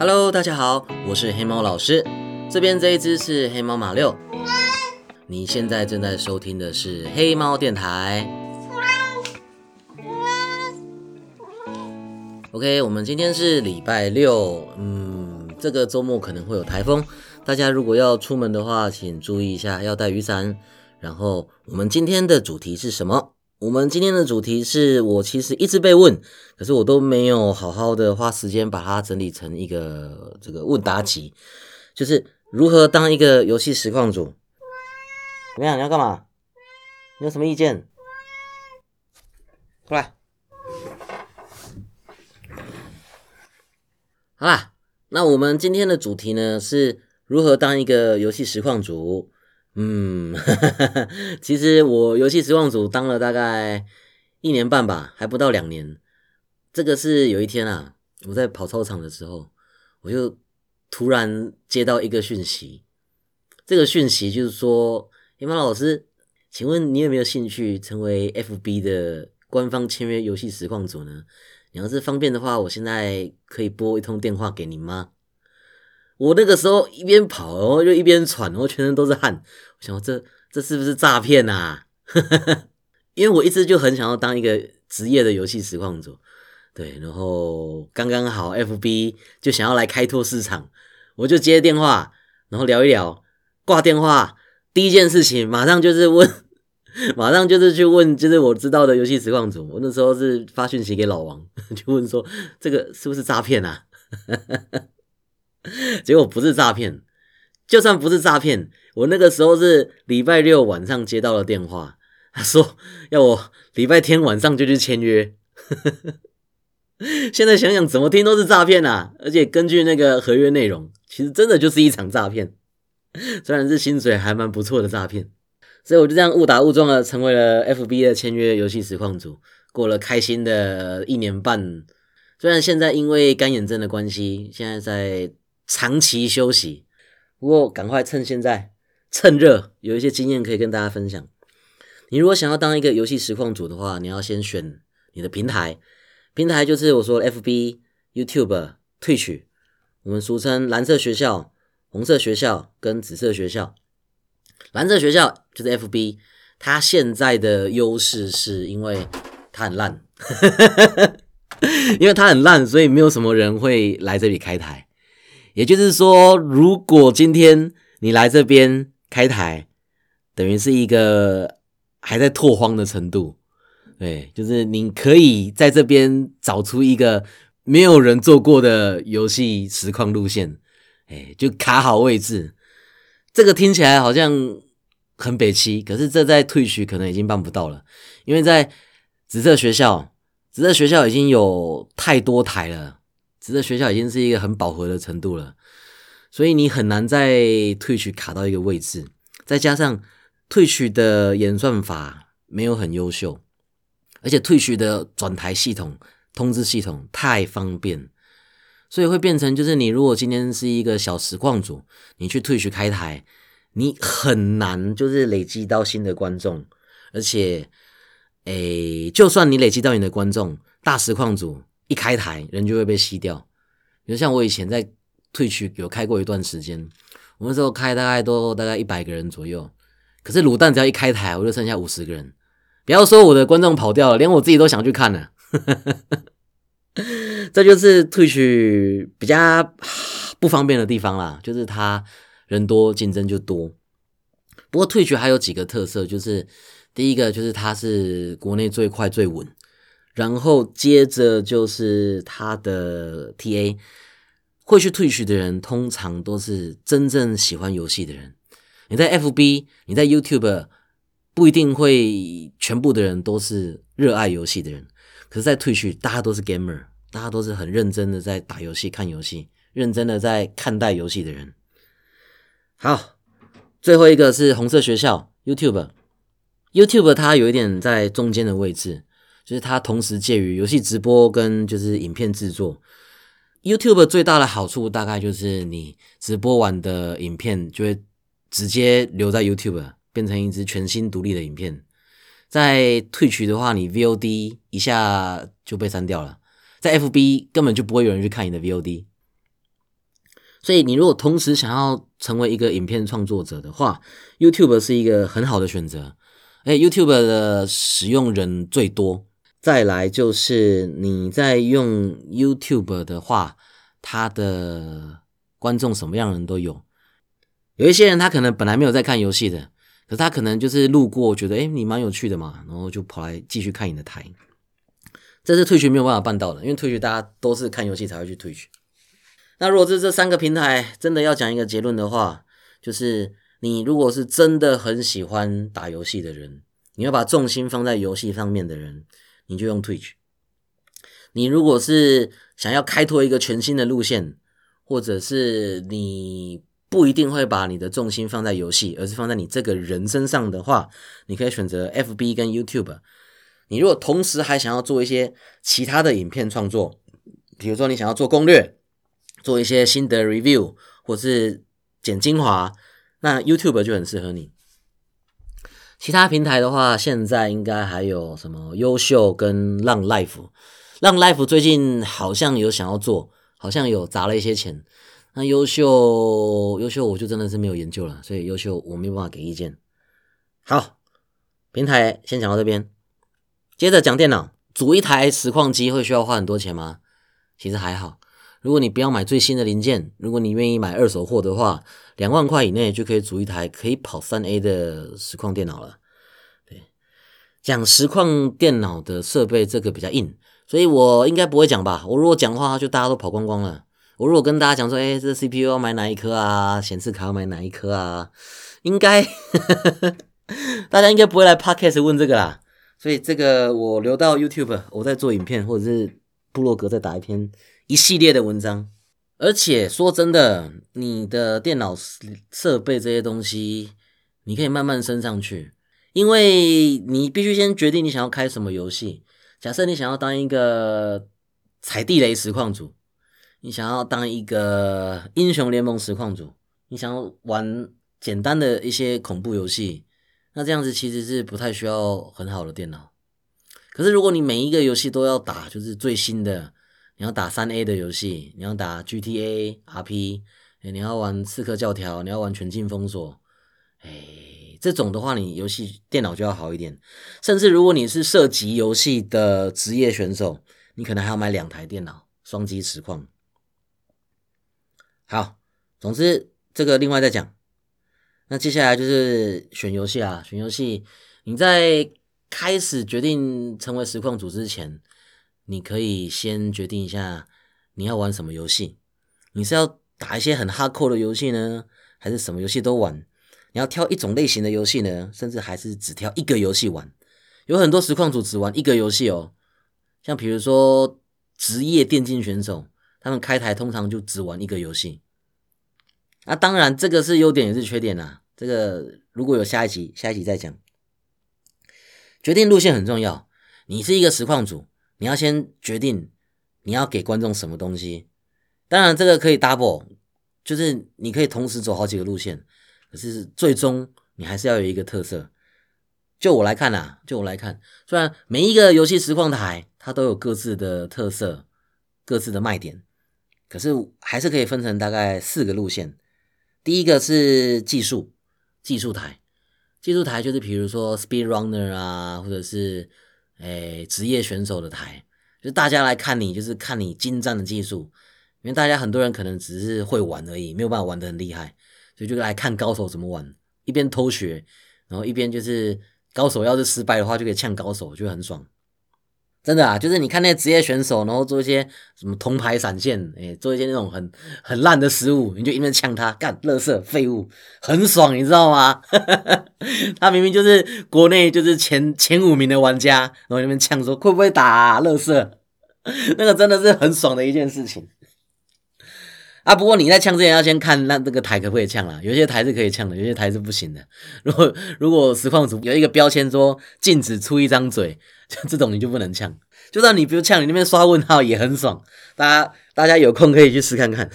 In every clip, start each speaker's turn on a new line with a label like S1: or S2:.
S1: Hello，大家好，我是黑猫老师。这边这一只是黑猫马六。你现在正在收听的是黑猫电台。OK，我们今天是礼拜六，嗯，这个周末可能会有台风，大家如果要出门的话，请注意一下，要带雨伞。然后，我们今天的主题是什么？我们今天的主题是我其实一直被问，可是我都没有好好的花时间把它整理成一个这个问答集，就是如何当一个游戏实况主。怎么样？你要干嘛？你有什么意见？过来。好啦，那我们今天的主题呢是如何当一个游戏实况主。嗯，其实我游戏实况组当了大概一年半吧，还不到两年。这个是有一天啊，我在跑操场的时候，我就突然接到一个讯息。这个讯息就是说，黑猫老师，请问你有没有兴趣成为 FB 的官方签约游戏实况组呢？你要是方便的话，我现在可以拨一通电话给你吗？我那个时候一边跑，然后就一边喘，然后全身都是汗。我想，这这是不是诈骗呐？因为我一直就很想要当一个职业的游戏实况组，对。然后刚刚好，FB 就想要来开拓市场，我就接电话，然后聊一聊。挂电话第一件事情，马上就是问，马上就是去问，就是我知道的游戏实况组。我那时候是发讯息给老王，就问说这个是不是诈骗啊？结果不是诈骗，就算不是诈骗，我那个时候是礼拜六晚上接到了电话，他说要我礼拜天晚上就去签约。现在想想怎么听都是诈骗啊！而且根据那个合约内容，其实真的就是一场诈骗，虽然是薪水还蛮不错的诈骗。所以我就这样误打误撞的成为了 FB 的签约游戏实况组，过了开心的一年半。虽然现在因为干眼症的关系，现在在。长期休息，不过赶快趁现在趁热，有一些经验可以跟大家分享。你如果想要当一个游戏实况主的话，你要先选你的平台，平台就是我说 FB、YouTube、Twitch，我们俗称蓝色学校、红色学校跟紫色学校。蓝色学校就是 FB，它现在的优势是因为它很烂，因为它很烂，所以没有什么人会来这里开台。也就是说，如果今天你来这边开台，等于是一个还在拓荒的程度，对，就是你可以在这边找出一个没有人做过的游戏实况路线，哎，就卡好位置。这个听起来好像很北七，可是这在退学可能已经办不到了，因为在紫色学校，紫色学校已经有太多台了。这个学校已经是一个很饱和的程度了，所以你很难再退取卡到一个位置。再加上退取的演算法没有很优秀，而且退取的转台系统、通知系统太方便，所以会变成就是你如果今天是一个小实况组，你去退取开台，你很难就是累积到新的观众，而且，诶，就算你累积到你的观众，大实况组。一开台，人就会被吸掉。比如像我以前在退去有开过一段时间，我那时候开大概都大概一百个人左右。可是卤蛋只要一开台，我就剩下五十个人。不要说我的观众跑掉了，连我自己都想去看了。这就是退去比较不方便的地方啦，就是他人多，竞争就多。不过退去还有几个特色，就是第一个就是它是国内最快最稳。然后接着就是他的 TA 会去退去的人，通常都是真正喜欢游戏的人。你在 FB，你在 YouTube，不一定会全部的人都是热爱游戏的人。可是，在退去，大家都是 gamer，大家都是很认真的在打游戏、看游戏，认真的在看待游戏的人。好，最后一个是红色学校 YouTube，YouTube 它有一点在中间的位置。就是它同时介于游戏直播跟就是影片制作。YouTube 最大的好处大概就是你直播完的影片就会直接留在 YouTube，变成一支全新独立的影片。在退取的话，你 VOD 一下就被删掉了。在 FB 根本就不会有人去看你的 VOD。所以你如果同时想要成为一个影片创作者的话，YouTube 是一个很好的选择。哎，YouTube 的使用人最多。再来就是你在用 YouTube 的话，它的观众什么样的人都有。有一些人他可能本来没有在看游戏的，可是他可能就是路过，觉得哎你蛮有趣的嘛，然后就跑来继续看你的台。这是退群没有办法办到的，因为退群大家都是看游戏才会去退群。那如果是这三个平台，真的要讲一个结论的话，就是你如果是真的很喜欢打游戏的人，你要把重心放在游戏上面的人，你就用 Twitch。你如果是想要开拓一个全新的路线，或者是你不一定会把你的重心放在游戏，而是放在你这个人身上的话，你可以选择 FB 跟 YouTube。你如果同时还想要做一些其他的影片创作，比如说你想要做攻略。做一些新的 review 或是剪精华，那 YouTube 就很适合你。其他平台的话，现在应该还有什么优秀跟浪 life，浪 life 最近好像有想要做，好像有砸了一些钱。那优秀优秀我就真的是没有研究了，所以优秀我没有办法给意见。好，平台先讲到这边，接着讲电脑，组一台实况机会需要花很多钱吗？其实还好。如果你不要买最新的零件，如果你愿意买二手货的话，两万块以内就可以组一台可以跑三 A 的实况电脑了。对，讲实况电脑的设备这个比较硬，所以我应该不会讲吧。我如果讲话，就大家都跑光光了。我如果跟大家讲说，哎，这 CPU 要买哪一颗啊？显示卡要买哪一颗啊？应该 大家应该不会来 Podcast 问这个啦。所以这个我留到 YouTube，我在做影片或者是部落格再打一篇。一系列的文章，而且说真的，你的电脑设备这些东西，你可以慢慢升上去，因为你必须先决定你想要开什么游戏。假设你想要当一个踩地雷实况组，你想要当一个英雄联盟实况组，你想要玩简单的一些恐怖游戏，那这样子其实是不太需要很好的电脑。可是如果你每一个游戏都要打，就是最新的。你要打三 A 的游戏，你要打 GTA、RP，你要玩刺客教条，你要玩全境封锁，哎，这种的话，你游戏电脑就要好一点。甚至如果你是涉及游戏的职业选手，你可能还要买两台电脑，双击实况。好，总之这个另外再讲。那接下来就是选游戏啊，选游戏。你在开始决定成为实况组之前。你可以先决定一下你要玩什么游戏，你是要打一些很 hardcore 的游戏呢，还是什么游戏都玩？你要挑一种类型的游戏呢，甚至还是只挑一个游戏玩？有很多实况组只玩一个游戏哦，像比如说职业电竞选手，他们开台通常就只玩一个游戏。那当然，这个是优点也是缺点呐。这个如果有下一集，下一集再讲。决定路线很重要，你是一个实况组。你要先决定你要给观众什么东西，当然这个可以 double，就是你可以同时走好几个路线，可是最终你还是要有一个特色。就我来看呐，就我来看，虽然每一个游戏实况台它都有各自的特色、各自的卖点，可是还是可以分成大概四个路线。第一个是技术技术台，技术台就是比如说 Speed Runner 啊，或者是。哎，职业选手的台，就大家来看你，就是看你精湛的技术。因为大家很多人可能只是会玩而已，没有办法玩得很厉害，所以就来看高手怎么玩，一边偷学，然后一边就是高手要是失败的话，就可以呛高手，就很爽。真的啊，就是你看那些职业选手，然后做一些什么铜牌闪现，哎，做一些那种很很烂的失误，你就一面呛他，干，乐色废物，很爽，你知道吗？他明明就是国内就是前前五名的玩家，然后那边呛说会不会打乐色，那个真的是很爽的一件事情。啊，不过你在呛之前要先看那这个台可不可以呛啦，有些台是可以呛的，有些台是不行的。如果如果实况组有一个标签说禁止出一张嘴。就这种你就不能呛，就算你不呛，你那边刷问号也很爽。大家大家有空可以去试看看，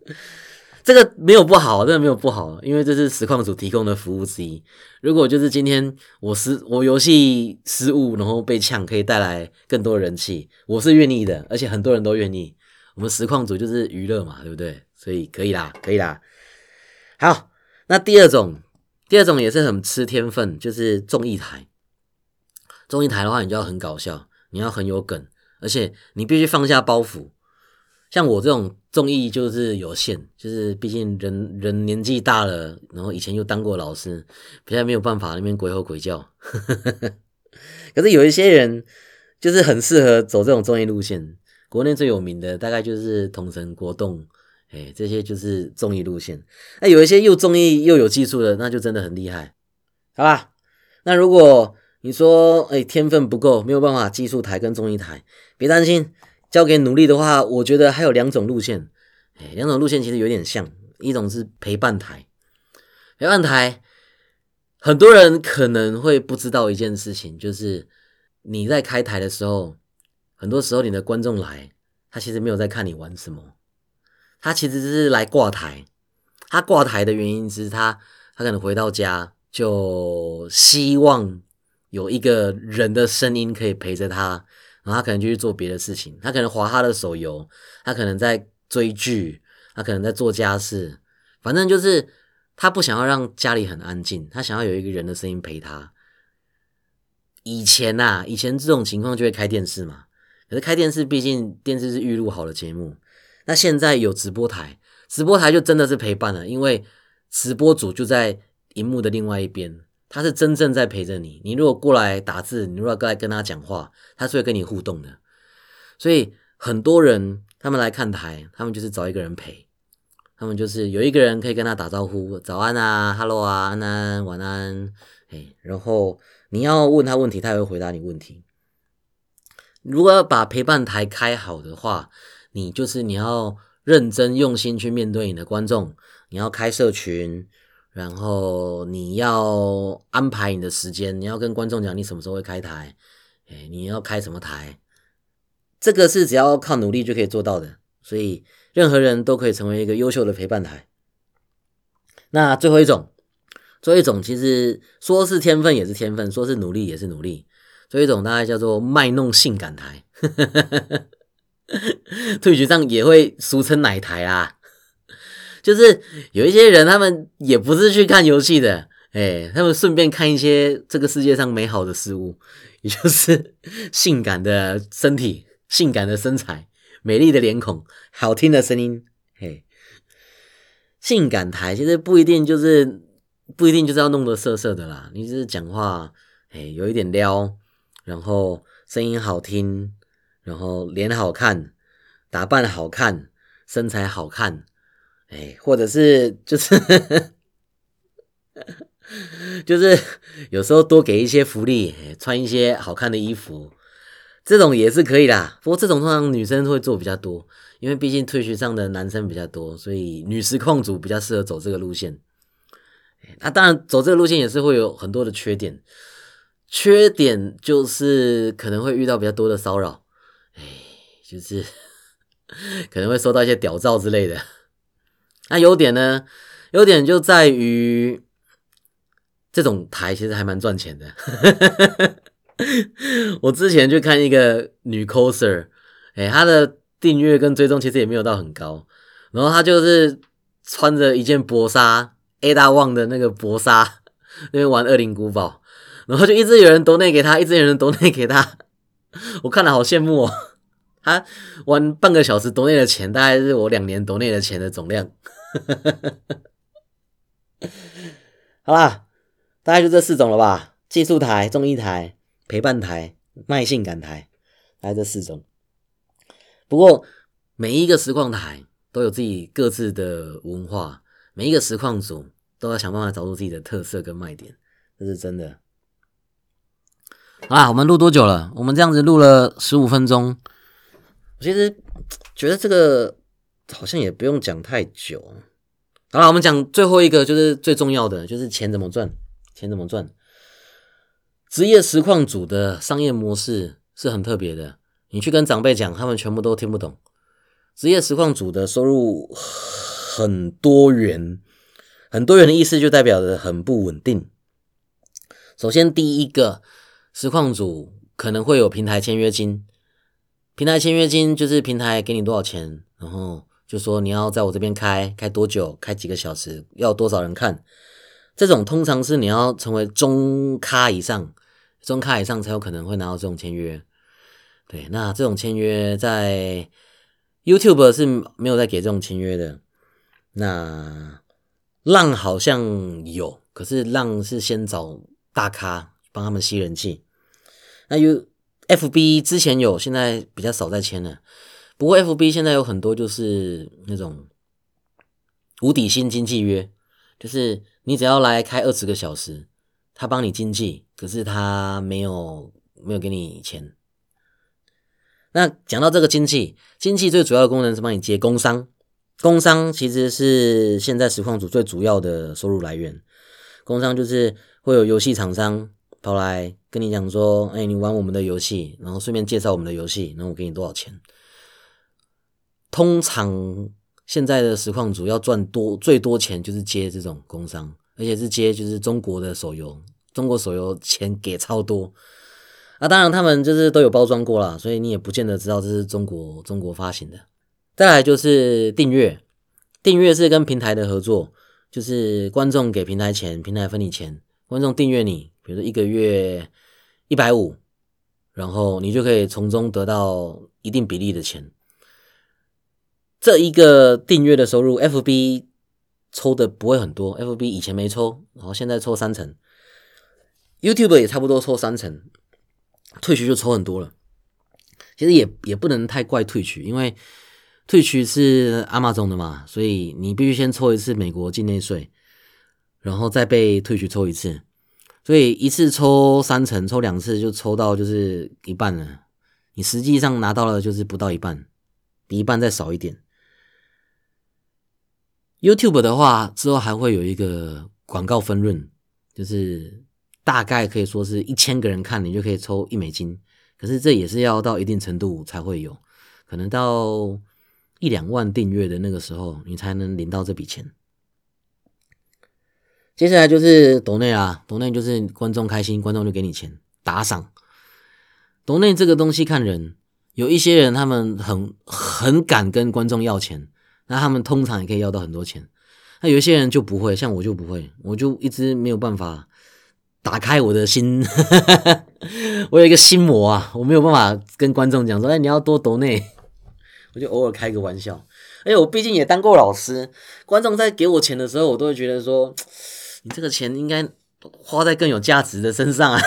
S1: 这个没有不好，真的没有不好，因为这是实况组提供的服务之一。如果就是今天我失我游戏失误，然后被呛，可以带来更多人气，我是愿意的，而且很多人都愿意。我们实况组就是娱乐嘛，对不对？所以可以啦，可以啦。好，那第二种，第二种也是很吃天分，就是综艺台。综艺台的话，你就要很搞笑，你要很有梗，而且你必须放下包袱。像我这种综艺就是有限，就是毕竟人人年纪大了，然后以前又当过老师，比较没有办法那边鬼吼鬼叫。可是有一些人就是很适合走这种综艺路线。国内最有名的大概就是统神、国栋，哎，这些就是综艺路线。那有一些又综艺又有技术的，那就真的很厉害，好吧？那如果你说，哎，天分不够，没有办法技术台跟综艺台，别担心，交给努力的话，我觉得还有两种路线，哎，两种路线其实有点像，一种是陪伴台，陪伴台，很多人可能会不知道一件事情，就是你在开台的时候。很多时候，你的观众来，他其实没有在看你玩什么，他其实是来挂台。他挂台的原因是他，他可能回到家就希望有一个人的声音可以陪着他，然后他可能就去做别的事情。他可能划他的手游，他可能在追剧，他可能在做家事，反正就是他不想要让家里很安静，他想要有一个人的声音陪他。以前呐，以前这种情况就会开电视嘛。可是开电视，毕竟电视是预录好的节目。那现在有直播台，直播台就真的是陪伴了，因为直播主就在荧幕的另外一边，他是真正在陪着你。你如果过来打字，你如果过来跟他讲话，他是会跟你互动的。所以很多人他们来看台，他们就是找一个人陪，他们就是有一个人可以跟他打招呼，早安啊，hello 啊，安安，晚安，哎，然后你要问他问题，他也会回答你问题。如果要把陪伴台开好的话，你就是你要认真用心去面对你的观众，你要开社群，然后你要安排你的时间，你要跟观众讲你什么时候会开台，哎，你要开什么台，这个是只要靠努力就可以做到的，所以任何人都可以成为一个优秀的陪伴台。那最后一种，最后一种其实说是天分也是天分，说是努力也是努力。这一种大概叫做卖弄性感台，退局上也会俗称奶台啊。就是有一些人，他们也不是去看游戏的，哎，他们顺便看一些这个世界上美好的事物，也就是性感的身体、性感的身材、美丽的脸孔、好听的声音。嘿，性感台其实不一定就是不一定就是要弄得色色的啦，你只是讲话，哎，有一点撩。然后声音好听，然后脸好看，打扮好看，身材好看，哎，或者是就是 就是有时候多给一些福利，穿一些好看的衣服，这种也是可以啦。不过这种通常女生会做比较多，因为毕竟退学上的男生比较多，所以女实控组比较适合走这个路线。那当然走这个路线也是会有很多的缺点。缺点就是可能会遇到比较多的骚扰，哎，就是 可能会收到一些屌照之类的。那优点呢？优点就在于这种台其实还蛮赚钱的。我之前去看一个女 coser，哎，她的订阅跟追踪其实也没有到很高，然后她就是穿着一件薄纱，A 大旺的那个薄纱，那边玩《恶灵古堡》。然后就一直有人夺内给他，一直有人夺内给他，我看了好羡慕哦。他玩半个小时夺内的钱，大概是我两年夺内的钱的总量。好啦，大概就这四种了吧：技术台、综艺台、陪伴台、卖性感台，大概这四种。不过每一个实况台都有自己各自的文化，每一个实况组都要想办法找出自己的特色跟卖点，这是真的。啊，我们录多久了？我们这样子录了十五分钟。我其实觉得这个好像也不用讲太久。好了，我们讲最后一个，就是最重要的，就是钱怎么赚，钱怎么赚。职业实况组的商业模式是很特别的，你去跟长辈讲，他们全部都听不懂。职业实况组的收入很多元，很多元的意思就代表着很不稳定。首先，第一个。实况组可能会有平台签约金，平台签约金就是平台给你多少钱，然后就说你要在我这边开开多久，开几个小时，要多少人看。这种通常是你要成为中咖以上，中咖以上才有可能会拿到这种签约。对，那这种签约在 YouTube 是没有在给这种签约的。那浪好像有，可是浪是先找大咖帮他们吸人气。那 U FB 之前有，现在比较少在签了。不过 FB 现在有很多就是那种无底薪经济约，就是你只要来开二十个小时，他帮你经济，可是他没有没有给你钱。那讲到这个经济，经济最主要的功能是帮你接工商，工商其实是现在实况组最主要的收入来源。工商就是会有游戏厂商跑来跟你讲说，哎，你玩我们的游戏，然后顺便介绍我们的游戏，然后我给你多少钱。通常现在的实况主要赚多最多钱就是接这种工商，而且是接就是中国的手游，中国手游钱给超多。啊，当然他们就是都有包装过啦，所以你也不见得知道这是中国中国发行的。再来就是订阅，订阅是跟平台的合作，就是观众给平台钱，平台分你钱。观众订阅你，比如说一个月一百五，然后你就可以从中得到一定比例的钱。这一个订阅的收入，FB 抽的不会很多，FB 以前没抽，然后现在抽三成，YouTube 也差不多抽三成。退群就抽很多了，其实也也不能太怪退群，因为退群是阿玛总的嘛，所以你必须先抽一次美国境内税，然后再被退群抽一次，所以一次抽三成，抽两次就抽到就是一半了，你实际上拿到了就是不到一半，比一半再少一点。YouTube 的话之后还会有一个广告分润，就是。大概可以说是一千个人看你就可以抽一美金，可是这也是要到一定程度才会有，可能到一两万订阅的那个时候，你才能领到这笔钱。接下来就是抖内啊，抖内就是观众开心，观众就给你钱打赏。抖内这个东西看人，有一些人他们很很敢跟观众要钱，那他们通常也可以要到很多钱。那有一些人就不会，像我就不会，我就一直没有办法。打开我的心，我有一个心魔啊，我没有办法跟观众讲说，哎，你要多抖内，我就偶尔开个玩笑。哎，我毕竟也当过老师，观众在给我钱的时候，我都会觉得说，你这个钱应该花在更有价值的身上啊。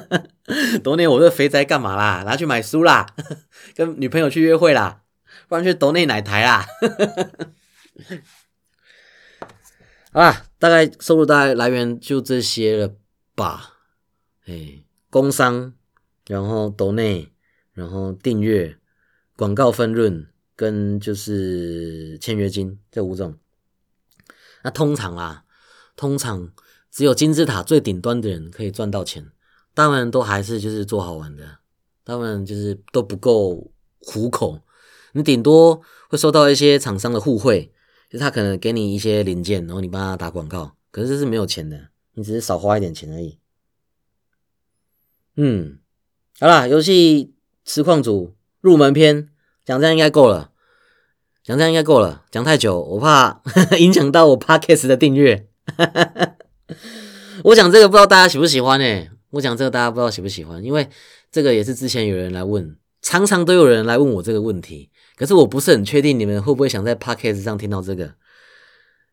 S1: 抖内我这肥宅干嘛啦？拿去买书啦，跟女朋友去约会啦，不然去抖内奶台啦。好啦，大概收入大概来源就这些了。吧，哎，工商，然后斗内，然后订阅，广告分润跟就是签约金这五种。那通常啊，通常只有金字塔最顶端的人可以赚到钱，当然都还是就是做好玩的，他们就是都不够糊口。你顶多会收到一些厂商的互惠，就他可能给你一些零件，然后你帮他打广告，可是这是没有钱的。你只是少花一点钱而已。嗯，好啦，游戏实况组入门篇讲这样应该够了，讲这样应该够了。讲太久，我怕 影响到我 podcast 的订阅。我讲这个不知道大家喜不喜欢呢？我讲这个大家不知道喜不喜欢，因为这个也是之前有人来问，常常都有人来问我这个问题，可是我不是很确定你们会不会想在 podcast 上听到这个。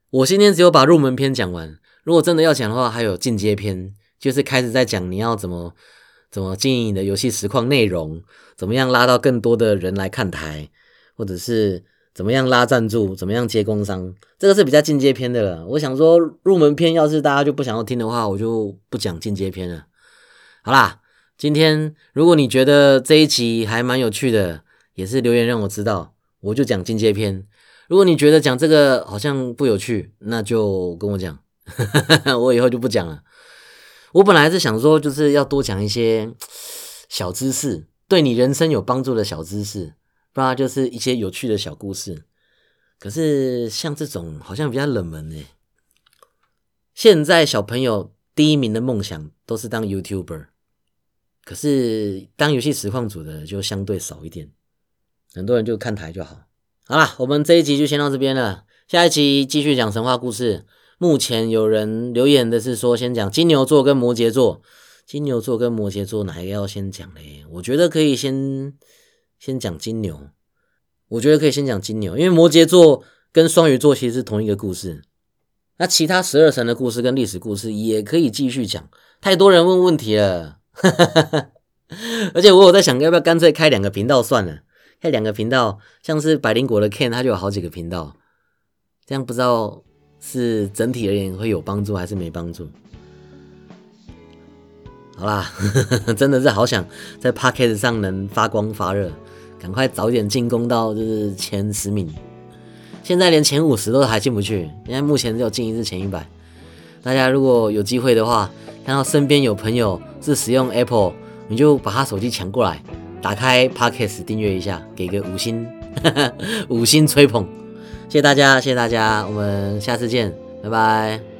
S1: 我今天只有把入门篇讲完。如果真的要讲的话，还有进阶篇，就是开始在讲你要怎么怎么经营你的游戏实况内容，怎么样拉到更多的人来看台，或者是怎么样拉赞助，怎么样接工商，这个是比较进阶篇的了。我想说入门篇，要是大家就不想要听的话，我就不讲进阶篇了。好啦，今天如果你觉得这一集还蛮有趣的，也是留言让我知道，我就讲进阶篇。如果你觉得讲这个好像不有趣，那就跟我讲。我以后就不讲了。我本来是想说，就是要多讲一些小知识，对你人生有帮助的小知识，不然就是一些有趣的小故事。可是像这种好像比较冷门呢。现在小朋友第一名的梦想都是当 YouTuber，可是当游戏实况组的就相对少一点，很多人就看台就好。好啦，我们这一集就先到这边了，下一期继续讲神话故事。目前有人留言的是说，先讲金牛座跟摩羯座。金牛座跟摩羯座哪一个要先讲嘞？我觉得可以先先讲金牛。我觉得可以先讲金牛，因为摩羯座跟双鱼座其实是同一个故事。那其他十二神的故事跟历史故事也可以继续讲。太多人问问题了，而且我有在想，要不要干脆开两个频道算了？开两个频道，像是百灵果的 Ken，他就有好几个频道，这样不知道是整体而言会有帮助还是没帮助。好啦，真的是好想在 p o c k e t 上能发光发热，赶快早点进攻到就是前十名。现在连前五十都还进不去，现在目前只有进一次前一百。大家如果有机会的话，看到身边有朋友是使用 Apple，你就把他手机抢过来，打开 p o c k e t 订阅一下，给个五星，五星吹捧。谢谢大家，谢谢大家，我们下次见，拜拜。